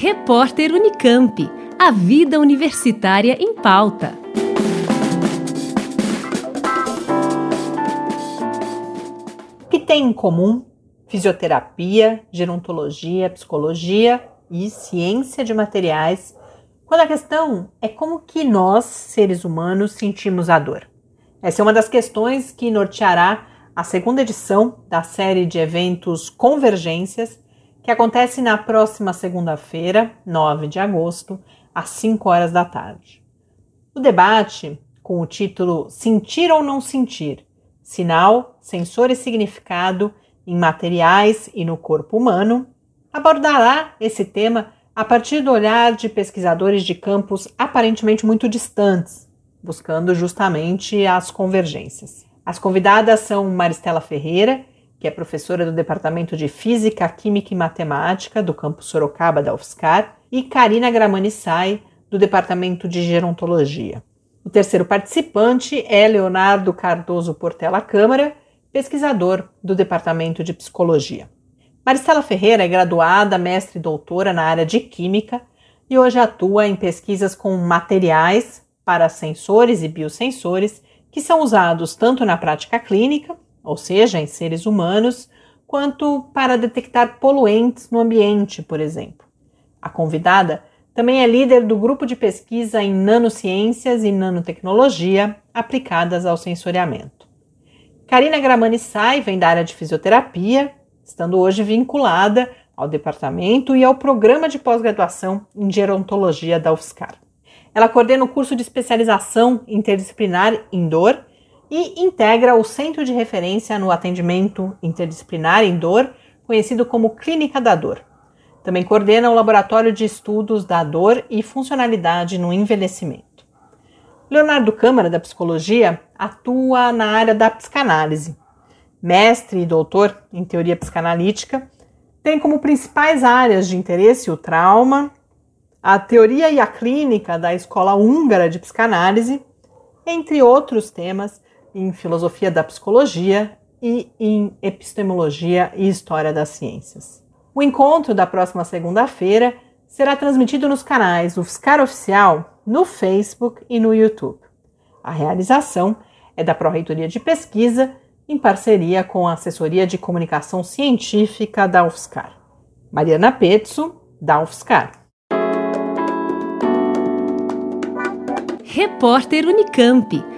Repórter Unicamp. A vida universitária em pauta. O que tem em comum fisioterapia, gerontologia, psicologia e ciência de materiais, quando a questão é como que nós, seres humanos, sentimos a dor. Essa é uma das questões que norteará a segunda edição da série de eventos Convergências, que acontece na próxima segunda-feira, 9 de agosto, às 5 horas da tarde. O debate, com o título Sentir ou Não Sentir: Sinal, Sensor e Significado em Materiais e no Corpo Humano, abordará esse tema a partir do olhar de pesquisadores de campos aparentemente muito distantes, buscando justamente as convergências. As convidadas são Maristela Ferreira, que é professora do Departamento de Física, Química e Matemática do campus Sorocaba da UFSCar, e Karina Gramanissai, do Departamento de Gerontologia. O terceiro participante é Leonardo Cardoso Portela Câmara, pesquisador do Departamento de Psicologia. Maristela Ferreira é graduada, mestre e doutora na área de Química e hoje atua em pesquisas com materiais para sensores e biosensores que são usados tanto na prática clínica, ou seja, em seres humanos, quanto para detectar poluentes no ambiente, por exemplo. A convidada também é líder do grupo de pesquisa em nanociências e nanotecnologia aplicadas ao sensoriamento. Karina Gramani Sai vem da área de fisioterapia, estando hoje vinculada ao departamento e ao programa de pós-graduação em gerontologia da UFSCar. Ela coordena o curso de especialização interdisciplinar em dor e integra o Centro de Referência no Atendimento Interdisciplinar em Dor, conhecido como Clínica da Dor. Também coordena o Laboratório de Estudos da Dor e Funcionalidade no Envelhecimento. Leonardo Câmara, da Psicologia, atua na área da psicanálise. Mestre e doutor em teoria psicanalítica, tem como principais áreas de interesse o trauma, a teoria e a clínica da Escola Húngara de Psicanálise, entre outros temas em filosofia da psicologia e em epistemologia e história das ciências. O encontro da próxima segunda-feira será transmitido nos canais UFSCar Oficial no Facebook e no YouTube. A realização é da Pró-Reitoria de Pesquisa em parceria com a Assessoria de Comunicação Científica da UFSCar. Mariana Petzo, da UFSCar. Repórter Unicamp.